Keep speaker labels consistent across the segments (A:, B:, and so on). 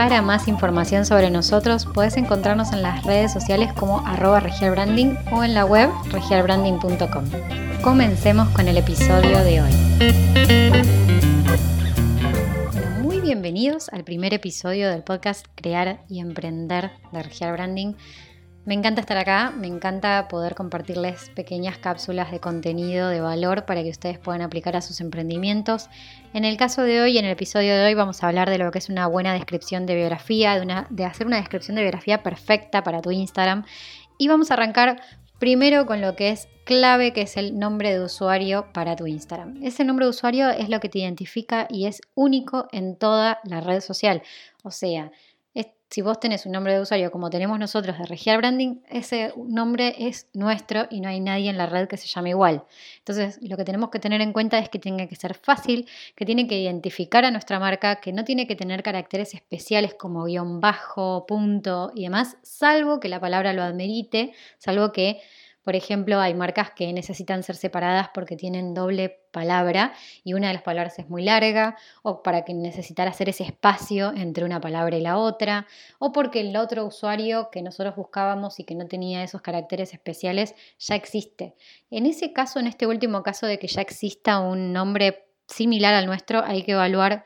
A: Para más información sobre nosotros puedes encontrarnos en las redes sociales como arroba regialbranding o en la web regialbranding.com. Comencemos con el episodio de hoy. muy bienvenidos al primer episodio del podcast Crear y Emprender de Regial Branding. Me encanta estar acá, me encanta poder compartirles pequeñas cápsulas de contenido de valor para que ustedes puedan aplicar a sus emprendimientos. En el caso de hoy, en el episodio de hoy, vamos a hablar de lo que es una buena descripción de biografía, de, hacer una descripción de biografía perfecta para tu Instagram. Y vamos a arrancar primero con lo que es clave, que es el nombre de usuario para tu Instagram. Ese nombre de usuario es lo que te identifica y es único en toda la red social. O sea, si vos tenés un nombre de usuario como tenemos nosotros de Regial Branding, ese nombre es nuestro y no hay nadie en la red que se llame igual. Entonces, lo que tenemos que tener en cuenta es que tiene que ser fácil, que tiene que identificar a nuestra marca, que no tiene que tener caracteres especiales como guion bajo, punto y demás, salvo que la palabra lo admerite, salvo que por ejemplo, hay marcas que necesitan ser separadas porque tienen doble palabra y una de las palabras es muy larga, o para que necesitar hacer ese espacio entre una palabra y la otra, o porque el otro usuario que nosotros buscábamos y que no tenía esos caracteres especiales ya existe. En ese caso, en este último caso de que ya exista un nombre similar al nuestro, hay que evaluar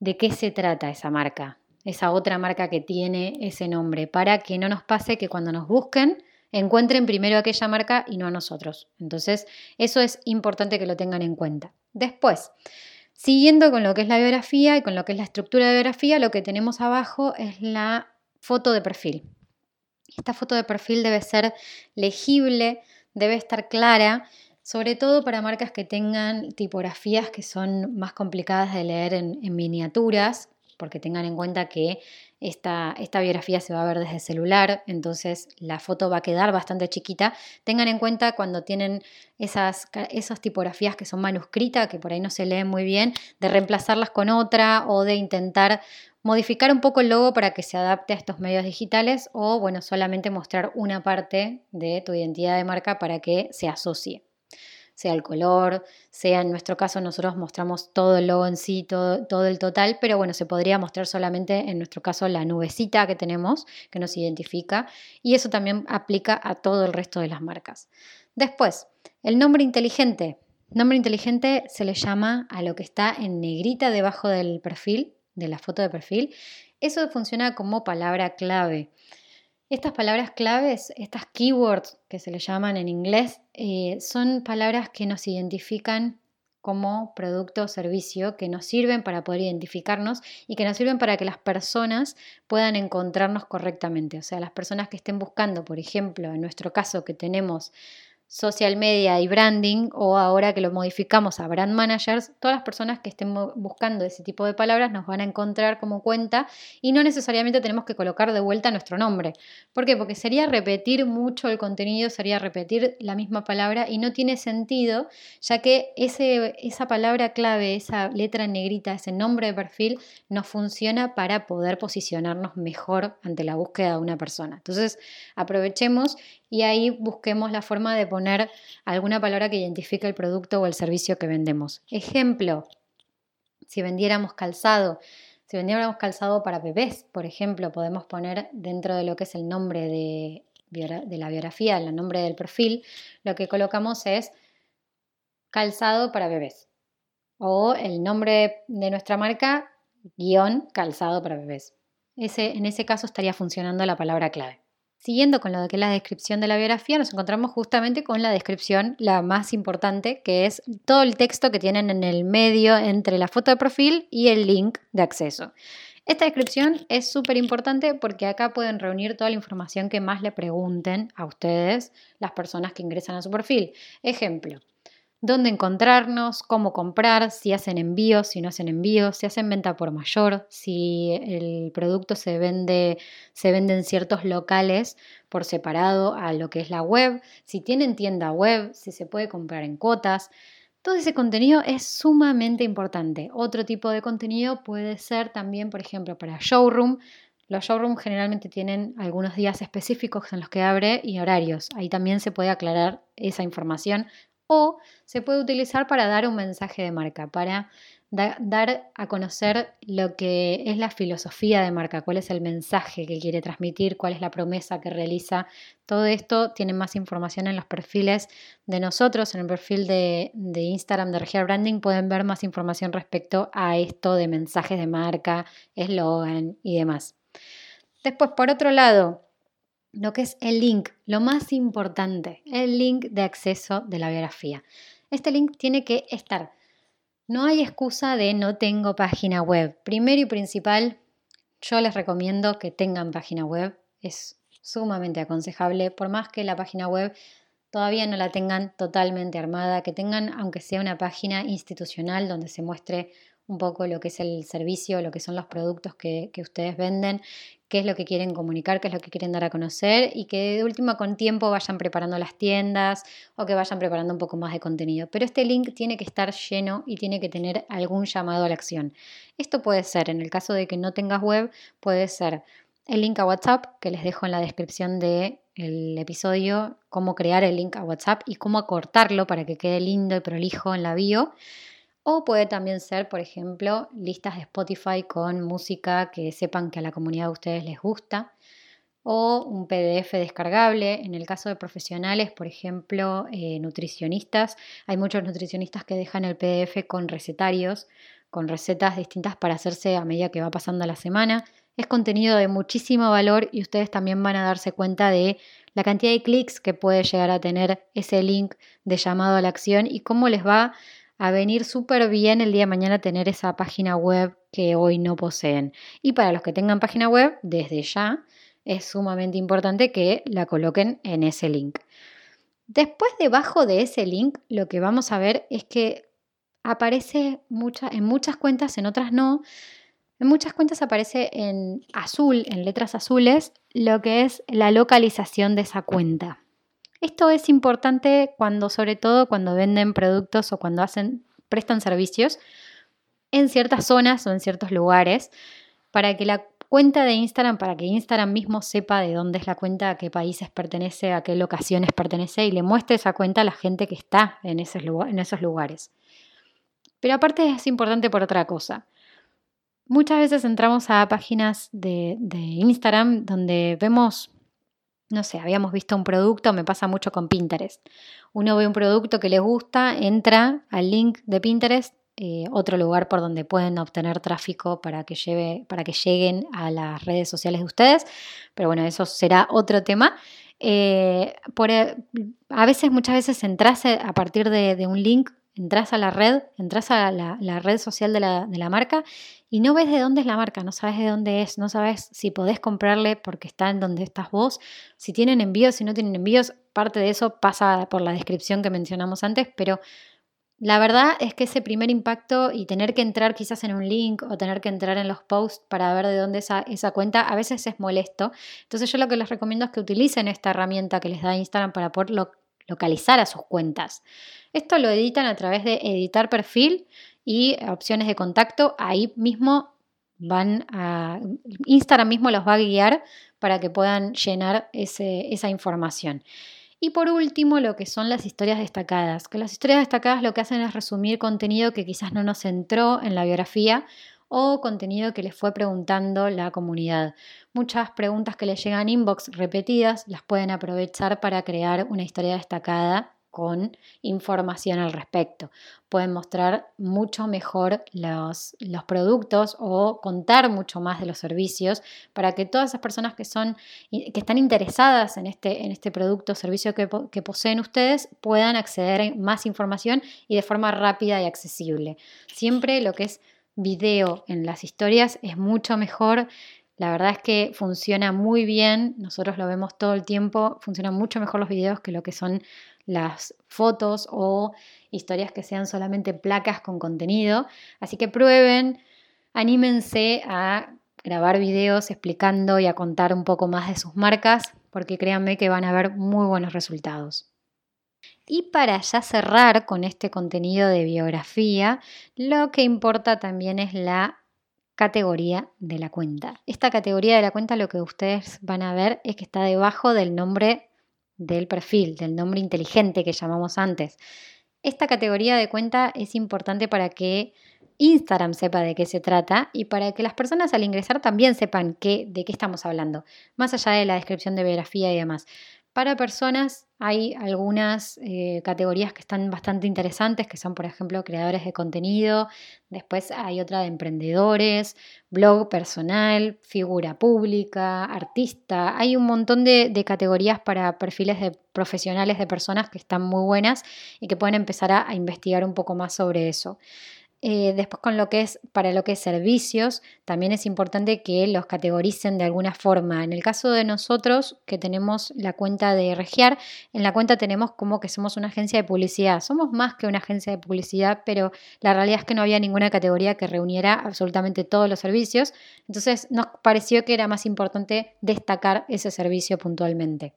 A: de qué se trata esa marca, esa otra marca que tiene ese nombre, para que no nos pase que cuando nos busquen, encuentren primero aquella marca y no a nosotros. Entonces, eso es importante que lo tengan en cuenta. Después, siguiendo con lo que es la biografía y con lo que es la estructura de biografía, lo que tenemos abajo es la foto de perfil. Esta foto de perfil debe ser legible, debe estar clara, sobre todo para marcas que tengan tipografías que son más complicadas de leer en, en miniaturas, porque tengan en cuenta que esta, esta, biografía se va a ver desde el celular, entonces la foto va a quedar bastante chiquita. Tengan en cuenta cuando tienen esas, esas tipografías que son manuscritas, que por ahí no se leen muy bien, de reemplazarlas con otra o de intentar modificar un poco el logo para que se adapte a estos medios digitales o, bueno, solamente mostrar una parte de tu identidad de marca para que se asocie sea el color, sea en nuestro caso nosotros mostramos todo el logo en sí, todo, el total, pero bueno, se podría mostrar solamente en nuestro caso la nubecita que tenemos, que nos identifica, y eso también aplica a todo el resto de las marcas. Después, el nombre inteligente. Nombre inteligente se le llama a lo que está en negrita debajo del perfil, de la foto de perfil. Eso funciona como palabra clave. Estas palabras claves, estas keywords que se le llaman en inglés, eh, son palabras que nos identifican como producto o servicio, que nos sirven para poder identificarnos y que nos sirven para que las personas puedan encontrarnos correctamente. O sea, las personas que estén buscando, por ejemplo, en nuestro caso que tenemos social media y branding o ahora que lo modificamos a brand managers, todas las personas que estén buscando ese tipo de palabras nos van a encontrar como cuenta y no necesariamente tenemos que colocar de vuelta nuestro nombre. ¿Por qué? Porque sería repetir mucho el contenido, sería repetir la misma palabra y no tiene sentido, ya que ese, esa palabra clave, esa letra negrita, ese nombre de perfil, nos funciona para poder posicionarnos mejor ante la búsqueda de una persona. Entonces, aprovechemos y ahí busquemos la forma de poner alguna palabra que identifique el producto o el servicio que vendemos. Ejemplo, si vendiéramos calzado, si vendiéramos calzado para bebés, por ejemplo, podemos poner dentro de lo que es el nombre de, la biografía, el nombre del perfil, lo que colocamos es calzado para bebés. O el nombre de nuestra marca, guion calzado para bebés. Ese, en ese caso estaría funcionando la palabra clave. Siguiendo con lo que es la descripción de la biografía, nos encontramos justamente con la descripción, la más importante, que es todo el texto que tienen en el medio entre la foto de perfil y el link de acceso. Esta descripción es súper importante porque acá pueden reunir toda la información que más le pregunten a ustedes las personas que ingresan a su perfil. Ejemplo, dónde encontrarnos, cómo comprar, si hacen envíos, si no hacen envíos, si hacen venta por mayor, si el producto se vende, se vende en ciertos locales por separado a lo que es la web, si tienen tienda web, si se puede comprar en cuotas. Todo ese contenido es sumamente importante. Otro tipo de contenido puede ser también, por ejemplo, para showroom. Los showrooms generalmente tienen algunos días específicos en los que abre y horarios. Ahí también se puede aclarar esa información o se puede utilizar para dar un mensaje de marca, para dar a conocer lo que es la filosofía de marca, cuál es el mensaje que quiere transmitir, cuál es la promesa que realiza. Todo esto tiene más información en los perfiles de nosotros, en el perfil de, de Instagram de Regia Branding pueden ver más información respecto a esto de mensajes de marca, eslogan y demás. Después, por otro lado, lo que es el link, lo más importante, el link de acceso de la biografía. Este link tiene que estar. No hay excusa de no tengo página web. Primero y principal, yo les recomiendo que tengan página web. Es sumamente aconsejable, por más que la página web todavía no la tengan totalmente armada, que tengan, aunque sea una página institucional donde se muestre un poco lo que es el servicio, lo que son los productos que, ustedes venden, qué es lo que quieren comunicar, qué es lo que quieren dar a conocer y que de última con tiempo vayan preparando las tiendas o que vayan preparando un poco más de contenido. Pero este link tiene que estar lleno y tiene que tener algún llamado a la acción. Esto puede ser, en el caso de que no tengas web, puede ser el link a WhatsApp, que les dejo en la descripción del episodio, cómo crear el link a WhatsApp y cómo acortarlo para que quede lindo y prolijo en la bio. O puede también ser, por ejemplo, listas de Spotify con música que sepan que a la comunidad de ustedes les gusta. O un PDF descargable. En el caso de profesionales, por ejemplo, eh, nutricionistas, hay muchos nutricionistas que dejan el PDF con recetarios, con recetas distintas para hacerse a medida que va pasando la semana. Es contenido de muchísimo valor y ustedes también van a darse cuenta de la cantidad de clics que puede llegar a tener ese link de llamado a la acción y cómo les va a venir súper bien el día de mañana tener esa página web que hoy no poseen. Y para los que tengan página web, desde ya es sumamente importante que la coloquen en ese link. Después debajo de ese link lo que vamos a ver es que aparece mucha, en muchas cuentas, en otras no. En muchas cuentas aparece en azul, en letras azules, lo que es la localización de esa cuenta. Esto es importante cuando, sobre todo, cuando venden productos o cuando hacen, prestan servicios en ciertas zonas o en ciertos lugares, para que la cuenta de Instagram, para que Instagram mismo sepa de dónde es la cuenta, a qué países pertenece, a qué locaciones pertenece y le muestre esa cuenta a la gente que está en esos, lugares. Pero aparte es importante por otra cosa. Muchas veces entramos a páginas de, de Instagram donde vemos no sé, habíamos visto un producto, me pasa mucho con Pinterest. Uno ve un producto que les gusta, entra al link de Pinterest, eh, otro lugar por donde pueden obtener tráfico para que, lleve, para que lleguen a las redes sociales de ustedes. Pero bueno, eso será otro tema. Eh, por, a veces, muchas veces entras a partir de un link entras a la red, entras a la, red social de la, marca y no ves de dónde es la marca, no sabes de dónde es, no sabes si podés comprarle porque está en donde estás vos, si tienen envíos, si no tienen envíos, parte de eso pasa por la descripción que mencionamos antes, pero la verdad es que ese primer impacto y tener que entrar quizás en un link o tener que entrar en los posts para ver de dónde es esa, esa cuenta, a veces es molesto. Entonces yo lo que les recomiendo es que utilicen esta herramienta que les da Instagram para poder localizar a sus cuentas. Esto lo editan a través de editar perfil y opciones de contacto. Ahí mismo van a... Instagram mismo los va a guiar para que puedan llenar esa información. Y por último, lo que son las historias destacadas. Que las historias destacadas lo que hacen es resumir contenido que quizás no nos entró en la biografía o contenido que les fue preguntando la comunidad. Muchas preguntas que les llegan inbox repetidas las pueden aprovechar para crear una historia destacada con información al respecto. Pueden mostrar mucho mejor los, los, productos o contar mucho más de los servicios para que todas esas personas que, son, que están interesadas en este, en este producto o servicio que, que poseen ustedes puedan acceder a más información y de forma rápida y accesible. Siempre lo que es video en las historias es mucho mejor La verdad es que funciona muy bien, nosotros lo vemos todo el tiempo, funcionan mucho mejor los videos que lo que son las fotos o historias que sean solamente placas con contenido. Así que prueben, anímense a grabar videos explicando y a contar un poco más de sus marcas, porque créanme que van a ver muy buenos resultados. Y para ya cerrar con este contenido de biografía, lo que importa también es la categoría de la cuenta. Esta categoría de la cuenta lo que ustedes van a ver es que está debajo del nombre del perfil, del nombre inteligente que llamamos antes. Esta categoría de cuenta es importante para que Instagram sepa de qué se trata y para que las personas al ingresar también sepan de qué estamos hablando, más allá de la descripción de biografía y demás. Para personas hay algunas eh, categorías que están bastante interesantes, que son, por ejemplo, creadores de contenido, después hay otra de emprendedores, blog personal, figura pública, artista. Hay un montón de, de categorías para perfiles de profesionales de personas que están muy buenas y que pueden empezar a investigar un poco más sobre eso. Eh, después con lo que es para lo que es servicios, también es importante que los categoricen de alguna forma. En el caso de nosotros que tenemos la cuenta de Regiar, en la cuenta tenemos como que somos una agencia de publicidad. Somos más que una agencia de publicidad, pero la realidad es que no había ninguna categoría que reuniera absolutamente todos los servicios. Entonces nos pareció que era más importante destacar ese servicio puntualmente.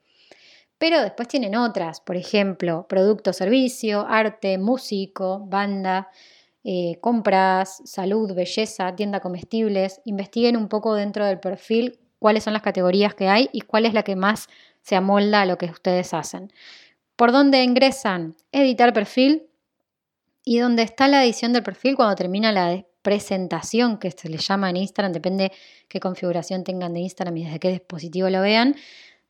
A: Pero después tienen otras, por ejemplo, producto, servicio, arte, músico, banda. Eh, compras, salud, belleza, tienda comestibles, investiguen un poco dentro del perfil cuáles son las categorías que hay y cuál es la que más se amolda a lo que ustedes hacen. ¿Por dónde ingresan? Editar perfil y donde está la edición del perfil cuando termina la presentación que se le llama en Instagram, depende qué configuración tengan de Instagram y desde qué dispositivo lo vean.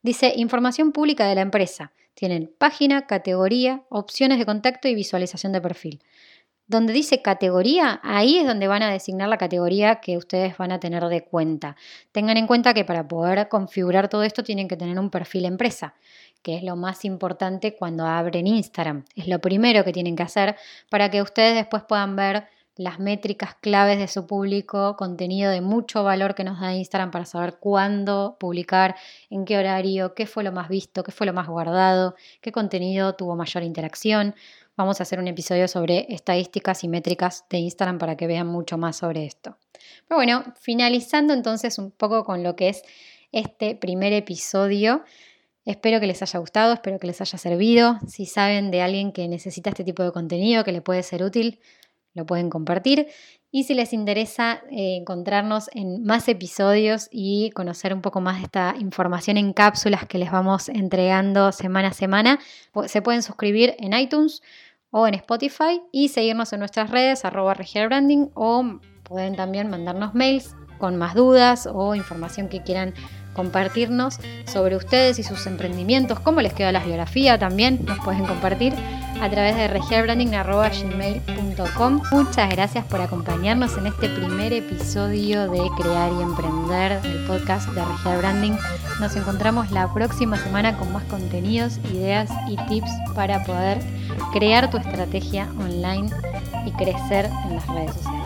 A: Dice información pública de la empresa. Tienen página, categoría, opciones de contacto y visualización de perfil. Donde dice categoría, ahí es donde van a designar la categoría que ustedes van a tener de cuenta. Tengan en cuenta que para poder configurar todo esto tienen que tener un perfil empresa, que es lo más importante cuando abren Instagram. Es lo primero que tienen que hacer para que ustedes después puedan ver las métricas claves de su público, contenido de mucho valor que nos da Instagram para saber cuándo publicar, en qué horario, qué fue lo más visto, qué fue lo más guardado, qué contenido tuvo mayor interacción. Vamos a hacer un episodio sobre estadísticas y métricas de Instagram para que vean mucho más sobre esto. Pero bueno, finalizando entonces un poco con lo que es este primer episodio. Espero que les haya gustado, espero que les haya servido. Si saben de alguien que necesita este tipo de contenido, que le puede ser útil, lo pueden compartir. Y si les interesa eh, encontrarnos en más episodios y conocer un poco más de esta información en cápsulas que les vamos entregando semana a semana, se pueden suscribir en iTunes o en Spotify y seguirnos en nuestras redes arroba o pueden también mandarnos mails con más dudas o información que quieran compartirnos sobre ustedes y sus emprendimientos, cómo les queda la biografía también, nos pueden compartir a través de regialbranding.com. Muchas gracias por acompañarnos en este primer episodio de Crear y Emprender, el podcast de Regial Branding. Nos encontramos la próxima semana con más contenidos, ideas y tips para poder crear tu estrategia online y crecer en las redes sociales.